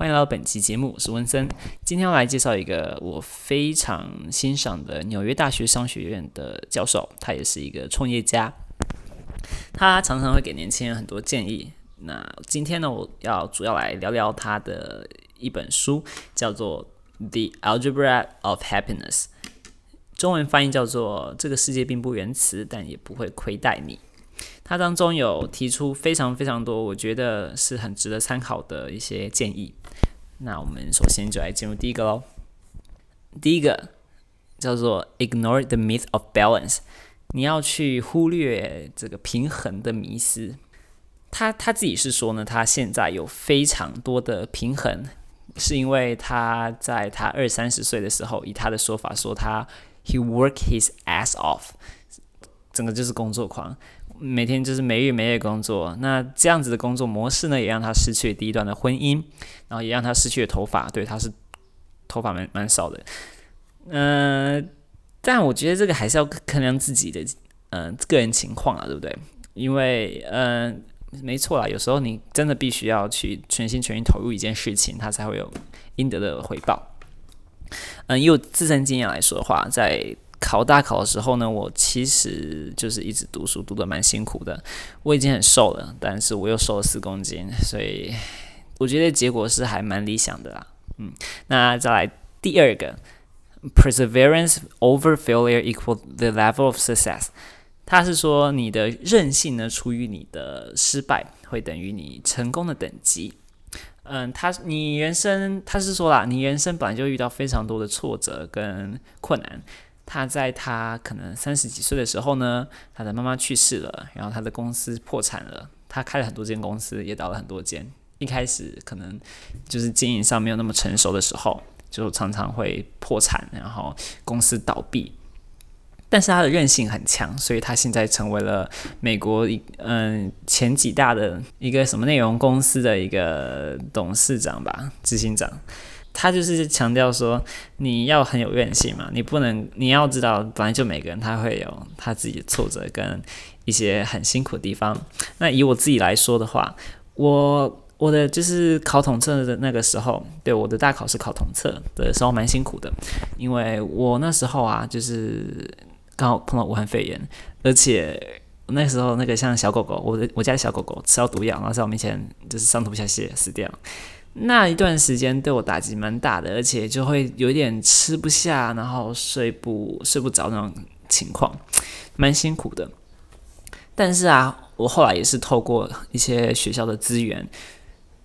欢迎来到本期节目，我是温森。今天要来介绍一个我非常欣赏的纽约大学商学院的教授，他也是一个创业家。他常常会给年轻人很多建议。那今天呢，我要主要来聊聊他的一本书，叫做《The Algebra of Happiness》，中文翻译叫做《这个世界并不原始，但也不会亏待你》。他当中有提出非常非常多，我觉得是很值得参考的一些建议。那我们首先就来进入第一个喽。第一个叫做 “Ignore the myth of balance”，你要去忽略这个平衡的迷思。他他自己是说呢，他现在有非常多的平衡，是因为他在他二三十岁的时候，以他的说法说他 “he work his ass off”，整个就是工作狂。每天就是没日没夜工作，那这样子的工作模式呢，也让他失去了第一段的婚姻，然后也让他失去了头发。对，他是头发蛮蛮少的。嗯、但我觉得这个还是要衡量自己的嗯、个人情况啊，对不对？因为嗯、没错啦，有时候你真的必须要去全心全意投入一件事情，他才会有应得的回报。嗯、以我自身经验来说的话，在考大考的时候呢，我其实就是一直读书，读得蛮辛苦的。我已经很瘦了，但是我又瘦了四公斤，所以我觉得结果是还蛮理想的啦。嗯，那再来第二个，perseverance over failure equal the level of success。他是说你的韧性呢，除于你的失败，会等于你成功的等级。嗯，他你人生，他是说啦，你人生本来就遇到非常多的挫折跟困难。他在他可能三十几岁的时候呢，他的妈妈去世了，然后他的公司破产了。他开了很多间公司，也倒了很多间。一开始可能就是经营上没有那么成熟的时候，就常常会破产，然后公司倒闭。但是他的韧性很强，所以他现在成为了美国一嗯前几大的一个什么内容公司的一个董事长吧，执行长。他就是强调说，你要很有韧性嘛，你不能，你要知道，本来就每个人他会有他自己的挫折跟一些很辛苦的地方。那以我自己来说的话，我我的就是考统测的那个时候，对，我的大考是考统测的时候蛮辛苦的，因为我那时候啊，就是刚好碰到武汉肺炎，而且那时候那个像小狗狗，我的我家的小狗狗吃到毒药，然后在我面前就是上吐下泻死掉。那一段时间对我打击蛮大的，而且就会有点吃不下，然后睡不睡不着那种情况，蛮辛苦的。但是啊，我后来也是透过一些学校的资源，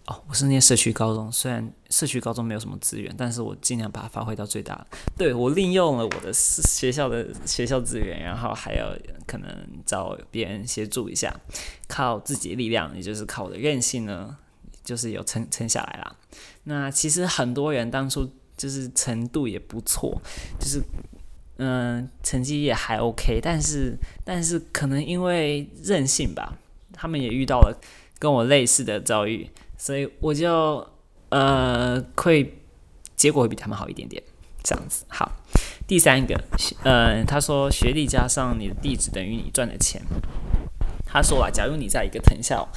哦，我是念社区高中，虽然社区高中没有什么资源，但是我尽量把它发挥到最大。对，我利用了我的学校的学校资源，然后还有可能找别人协助一下，靠自己力量，也就是靠我的韧性呢。就是有撑撑下来啦。那其实很多人当初就是程度也不错，就是嗯、成绩也还 OK，但是但是可能因为任性吧，他们也遇到了跟我类似的遭遇，所以我就呃会结果会比他们好一点点，这样子。好，第三个，呃，他说学历加上你的地址等于你赚的钱。他说啊，假如你在一个藤校。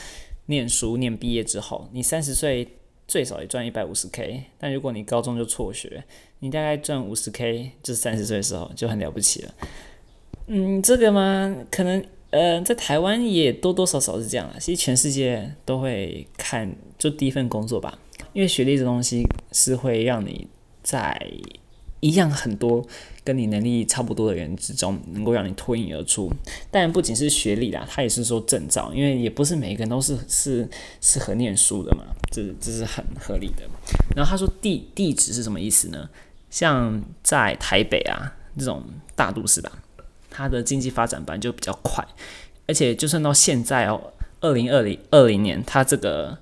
念书念毕业之后，你三十岁最少也赚一百五十 K，但如果你高中就辍学，你大概赚五十 K，就是三十岁的时候就很了不起了。嗯，这个嘛，可能呃，在台湾也多多少少是这样啊。其实全世界都会看就第一份工作吧，因为学历这东西是会让你在一样很多。跟你能力差不多的人之中，能够让你脱颖而出。但不仅是学历啦，他也是说证照，因为也不是每一个人都是是适合念书的嘛，这这是很合理的。然后他说地地址是什么意思呢？像在台北啊这种大都市吧，它的经济发展本来就比较快，而且就算到现在哦，二零二零二零年，它这个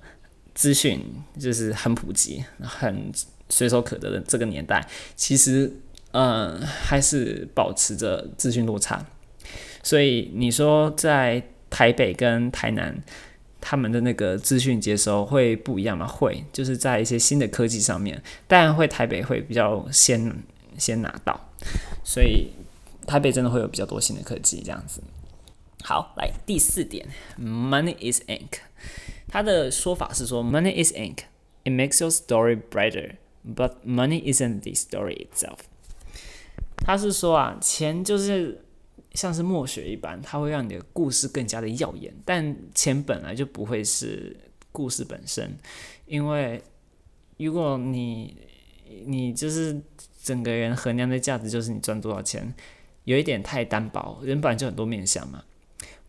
资讯就是很普及、很随手可得的这个年代，其实。嗯，还是保持着资讯落差，所以你说在台北跟台南，他们的那个资讯接收会不一样吗？会，就是在一些新的科技上面，当然会台北会比较先先拿到，所以台北真的会有比较多新的科技这样子。好，来第四点，Money is ink，他的说法是说，Money is ink。It makes your story brighter, but money isn't the story itself。他是说啊，钱就是像是墨水一般，它会让你的故事更加的耀眼。但钱本来就不会是故事本身，因为如果你你就是整个人衡量的价值就是你赚多少钱，有一点太单薄。人本来就很多面相嘛。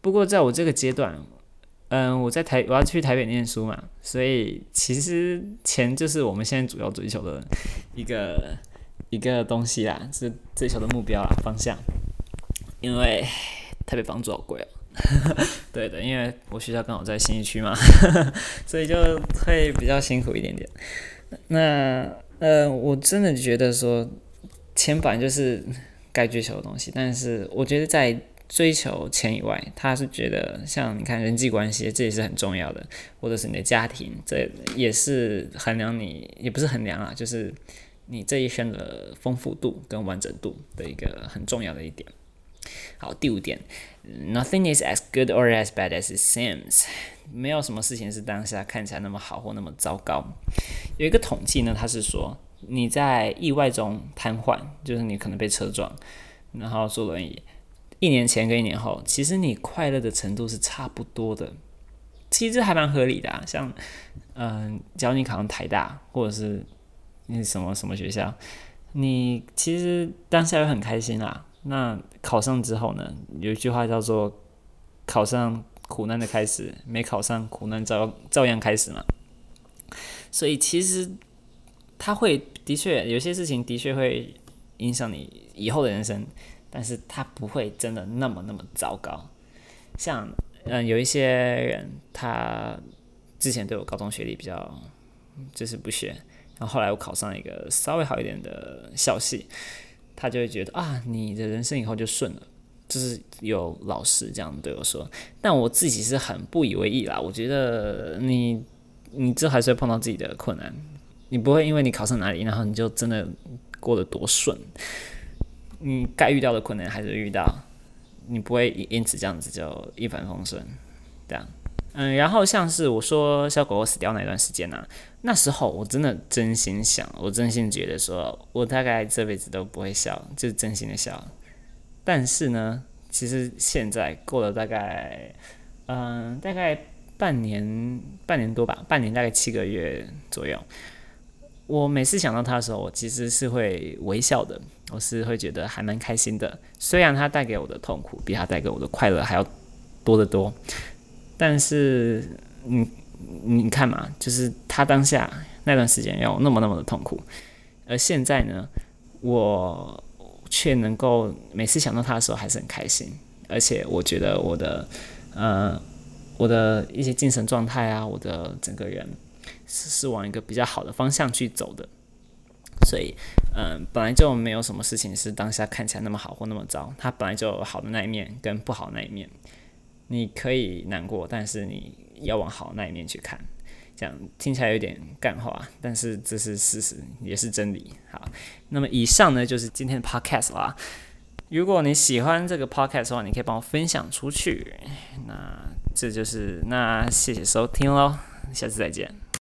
不过在我这个阶段，嗯，我在台我要去台北念书嘛，所以其实钱就是我们现在主要追求的一个 一个东西啦，是追求的目标啦，方向。因为台北房租好贵哦。对的，因为我学校刚好在信义区嘛，所以就会比较辛苦一点点。那呃，我真的觉得说钱本来就是该追求的东西，但是我觉得在追求钱以外，他是觉得像你看人际关系，这也是很重要的，或者是你的家庭，这也是衡量你，也不是衡量啊，就是你这一生的丰富度跟完整度的一个很重要的一点。好，第五点，Nothing is as good or as bad as it seems，没有什么事情是当下看起来那么好或那么糟糕。有一个统计呢，他是说你在意外中瘫痪，就是你可能被车撞，然后坐轮椅。一年前跟一年后，其实你快乐的程度是差不多的，其实还蛮合理的啊。像，嗯、只要你考上台大，或者是你什么什么学校，你其实当下会很开心啦。那考上之后呢，有一句话叫做“考上苦难的开始，没考上苦难照照样开始”嘛。所以其实它会的确有些事情的确会影响你以后的人生。但是他不会真的那么那么糟糕，像嗯有一些人，他之前对我高中学历比较就是不屑，然后后来我考上一个稍微好一点的校系，他就会觉得啊你的人生以后就顺了，就是有老师这样对我说，但我自己是很不以为意啦，我觉得你你这还是会碰到自己的困难，你不会因为你考上哪里，然后你就真的过得多顺。你该遇到的困难还是遇到，你不会因此这样子就一帆风顺，这样。嗯，然后像是我说小狗狗死掉那段时间呢、啊，那时候我真的真心想，我真心觉得说，我大概这辈子都不会笑，就是真心的笑。但是呢，其实现在过了大概，嗯，大概半年，半年多吧，半年大概七个月左右。我每次想到他的时候，我其实是会微笑的，我是会觉得还蛮开心的。虽然他带给我的痛苦比他带给我的快乐还要多得多，但是，你你看嘛，就是他当下那段时间有那么那么的痛苦，而现在呢，我却能够每次想到他的时候还是很开心，而且我觉得我的呃我的一些精神状态啊，我的整个人。是是往一个比较好的方向去走的，所以，嗯，本来就没有什么事情是当下看起来那么好或那么糟，它本来就有好的那一面跟不好的那一面。你可以难过，但是你要往好那一面去看。这样听起来有点干话，但是这是事实，也是真理。好，那么以上呢就是今天的 podcast 啦。如果你喜欢这个 podcast 的话，你可以帮我分享出去。那这就是那谢谢收听喽，下次再见。